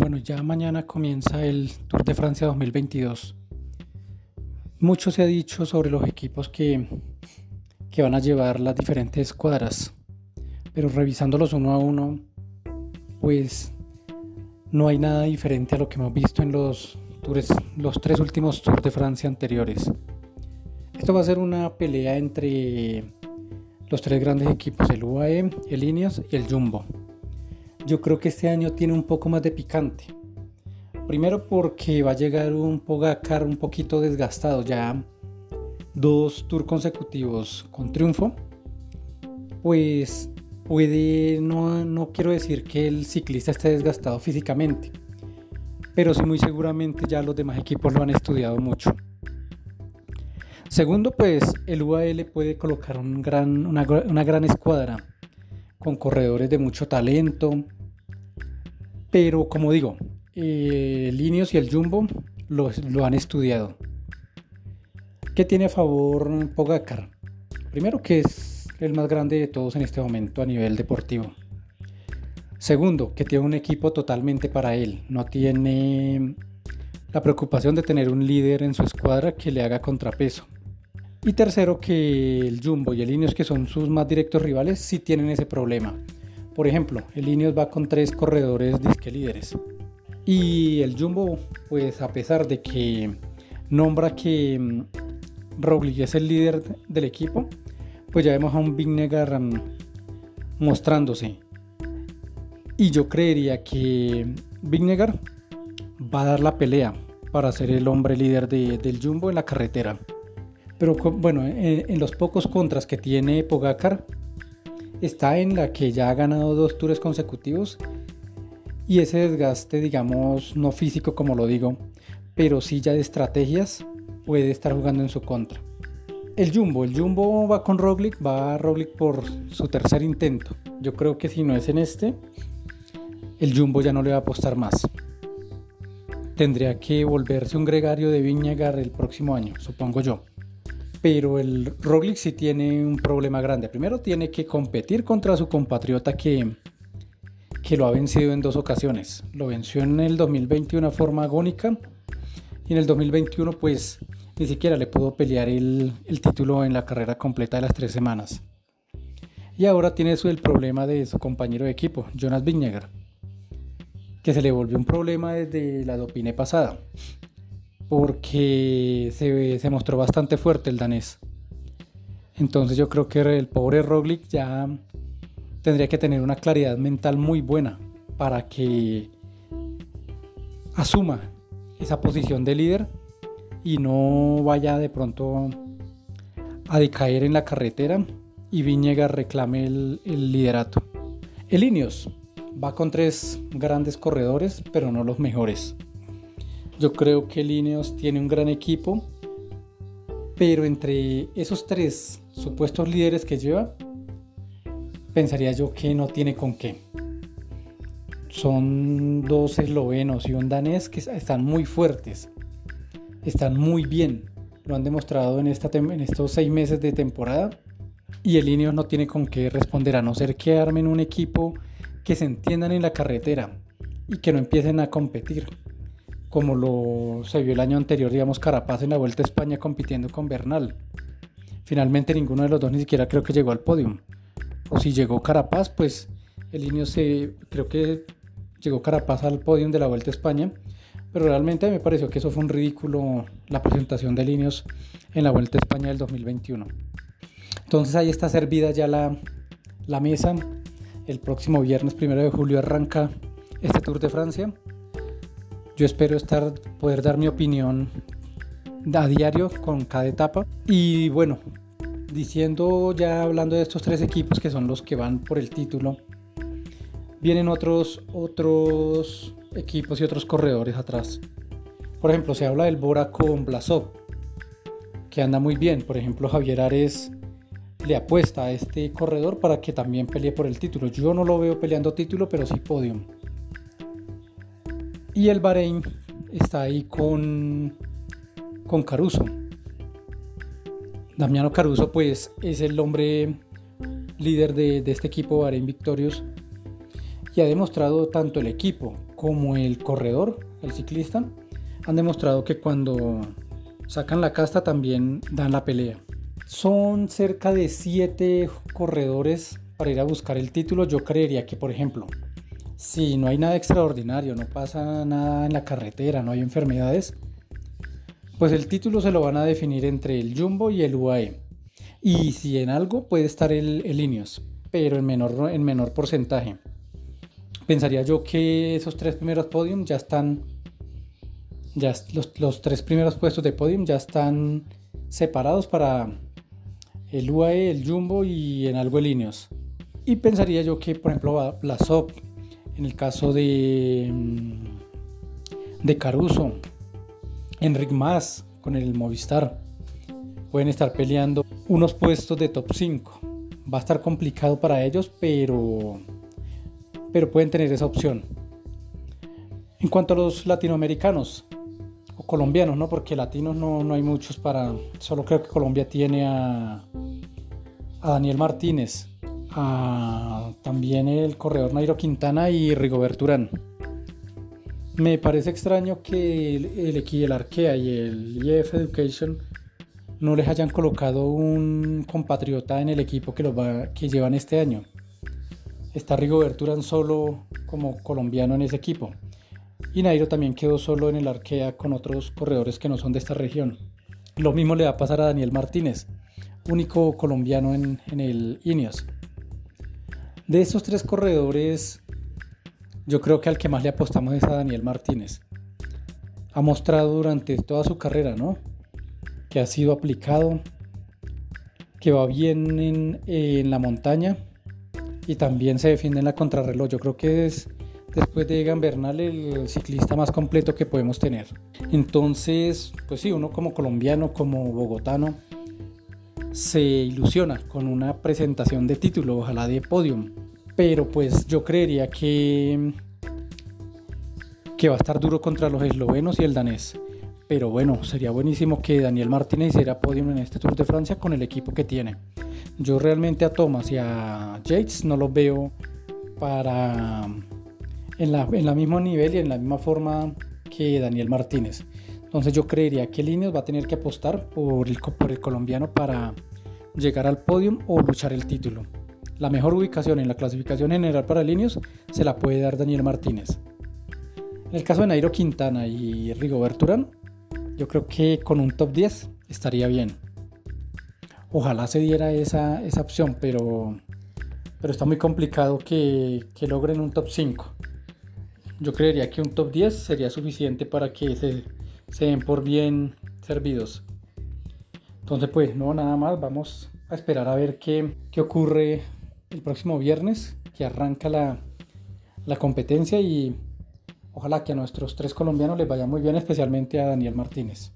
Bueno, ya mañana comienza el Tour de Francia 2022. Mucho se ha dicho sobre los equipos que, que van a llevar las diferentes cuadras, pero revisándolos uno a uno, pues no hay nada diferente a lo que hemos visto en los, los tres últimos Tours de Francia anteriores. Esto va a ser una pelea entre los tres grandes equipos, el UAE, el Ineos y el Jumbo yo creo que este año tiene un poco más de picante. Primero porque va a llegar un Pogacar un poquito desgastado, ya dos tours consecutivos con triunfo. Pues puede, no, no quiero decir que el ciclista esté desgastado físicamente, pero sí muy seguramente ya los demás equipos lo han estudiado mucho. Segundo, pues el UAL puede colocar un gran, una, una gran escuadra con corredores de mucho talento, pero como digo, eh, el y el Jumbo lo, lo, han estudiado. ¿Qué tiene a favor Pogacar? Primero que es el más grande de todos en este momento a nivel deportivo. Segundo, que tiene un equipo totalmente para él. No tiene la preocupación de tener un líder en su escuadra que le haga contrapeso. Y tercero, que el Jumbo y el Ineos, que son sus más directos rivales, sí tienen ese problema por ejemplo, el Ineos va con tres corredores disque líderes. Y el Jumbo, pues a pesar de que nombra que mm, Roglic es el líder del equipo, pues ya vemos a un Vingegaard mm, mostrándose. Y yo creería que Vingegaard va a dar la pelea para ser el hombre líder del Jumbo en la carretera. Pero bueno, en, los pocos contras que tiene Pogacar, está en la que ya ha ganado dos tours consecutivos y ese desgaste, digamos, no físico como lo digo, pero sí ya de estrategias, puede estar jugando en su contra. El Jumbo, el Jumbo va con Roglic, va a Roglic por su tercer intento. Yo creo que si no es en este, el Jumbo ya no le va a apostar más. Tendría que volverse un gregario de Viñagar el próximo año, supongo yo pero el Roglic sí tiene un problema grande. Primero tiene que competir contra su compatriota que, que lo ha vencido en dos ocasiones. Lo venció en el 2020 de una forma agónica y en el 2021 pues ni siquiera le pudo pelear el, el título en la carrera completa de las tres semanas. Y ahora tiene el problema de su compañero de equipo, Jonas Vingegaard, que se le volvió un problema desde la dopine pasada porque se, mostró bastante fuerte el danés. Entonces yo creo que el pobre Roglic ya tendría que tener una claridad mental muy buena para que asuma esa posición de líder y no vaya de pronto a decaer en la carretera y Viñega reclame el, el liderato. El Ineos va con tres grandes corredores, pero no los mejores. Yo creo que Lineos tiene un gran equipo, pero entre esos tres supuestos líderes que lleva, pensaría yo que no tiene con qué. Son dos eslovenos y un danés que están muy fuertes, están muy bien, lo han demostrado en, estos seis meses de temporada. Y el Ineos no tiene con qué responder, a no ser que armen un equipo que se entiendan en la carretera y que no empiecen a competir como lo se vio el año anterior, digamos, Carapaz en la Vuelta a España compitiendo con Bernal. Finalmente ninguno de los dos ni siquiera creo que llegó al podio. O si llegó Carapaz, pues el Inio se creo que llegó Carapaz al podio de la Vuelta a España, pero realmente me pareció que eso fue un ridículo la presentación de Ineos en la Vuelta a España del 2021. Entonces ahí está servida ya la, la mesa. El próximo viernes primero de julio arranca este Tour de Francia. Yo espero estar, poder dar mi opinión a diario con cada etapa. Y bueno, diciendo ya hablando de estos tres equipos que son los que van por el título, vienen otros, otros equipos y otros corredores atrás. Por ejemplo, se habla del Bora con Blasov, que anda muy bien. Por ejemplo, Javier Ares le apuesta a este corredor para que también pelee por el título. Yo no lo veo peleando título, pero sí podium. Y el Bahrein está ahí con, con Caruso. Damiano Caruso pues es el hombre líder de, este equipo Bahrein Victorious y ha demostrado tanto el equipo como el corredor, el ciclista, han demostrado que cuando sacan la casta también dan la pelea. Son cerca de 7 corredores para ir a buscar el título. Yo creería que, por ejemplo, si no hay nada extraordinario, no pasa nada en la carretera, no hay enfermedades, pues el título se lo van a definir entre el Jumbo y el UAE. Y si en algo puede estar el, el Ineos, pero en menor, en menor porcentaje. Pensaría yo que esos tres primeros podiums ya están, ya los, los tres primeros puestos de podium ya están separados para el UAE, el Jumbo y en algo el Ineos. Y pensaría yo que, por ejemplo, la SOP, en el caso de, mm, de Caruso, Enric Mas con el Movistar, pueden estar peleando unos puestos de top 5. Va a estar complicado para ellos, pero, pero pueden tener esa opción. En cuanto a los latinoamericanos o colombianos, ¿no? porque latinos no, no hay muchos para. Solo creo que Colombia tiene a, a Daniel Martínez también el corredor Nairo Quintana y Rigobert Urán. Me parece extraño que el, el, el Arkea y el IF Education no les hayan colocado un compatriota en el equipo que, llevan este año. Está Rigobert Urán solo como colombiano en ese equipo. Y Nairo también quedó solo en el Arkea con otros corredores que no son de esta región. Lo mismo le va a pasar a Daniel Martínez, único colombiano en, en el Ineos. De estos tres corredores, yo creo que al que más le apostamos es a Daniel Martínez. Ha mostrado durante toda su carrera, ¿no? Que ha sido aplicado, que va bien en, la montaña y también se defiende en la contrarreloj. Yo creo que es después de Egan el ciclista más completo que podemos tener. Entonces, pues sí, uno como colombiano, como bogotano, se ilusiona con una presentación de título, ojalá de podium. Pero pues yo creería que, que va a estar duro contra los eslovenos y el danés. Pero bueno, sería buenísimo que Daniel Martínez hiciera podium en este Tour de Francia con el equipo que tiene. Yo realmente a Thomas y a Yates no los veo para en la, en la mismo nivel y en la misma forma que Daniel Martínez. Entonces yo creería que Líneas va a tener que apostar por el, por el colombiano para llegar al podium o luchar el título. La mejor ubicación en la clasificación general para Líneas se la puede dar Daniel Martínez. En el caso de Nairo Quintana y Rigobert Urán, yo creo que con un top 10 estaría bien. Ojalá se diera esa, esa opción, pero, pero está muy complicado que, que logren un top 5. Yo creería que un top 10 sería suficiente para que se se den por bien servidos. Entonces pues no, nada más, vamos a esperar a ver qué, qué ocurre el próximo viernes, que arranca la, la competencia y ojalá que a nuestros tres colombianos les vaya muy bien, especialmente a Daniel Martínez.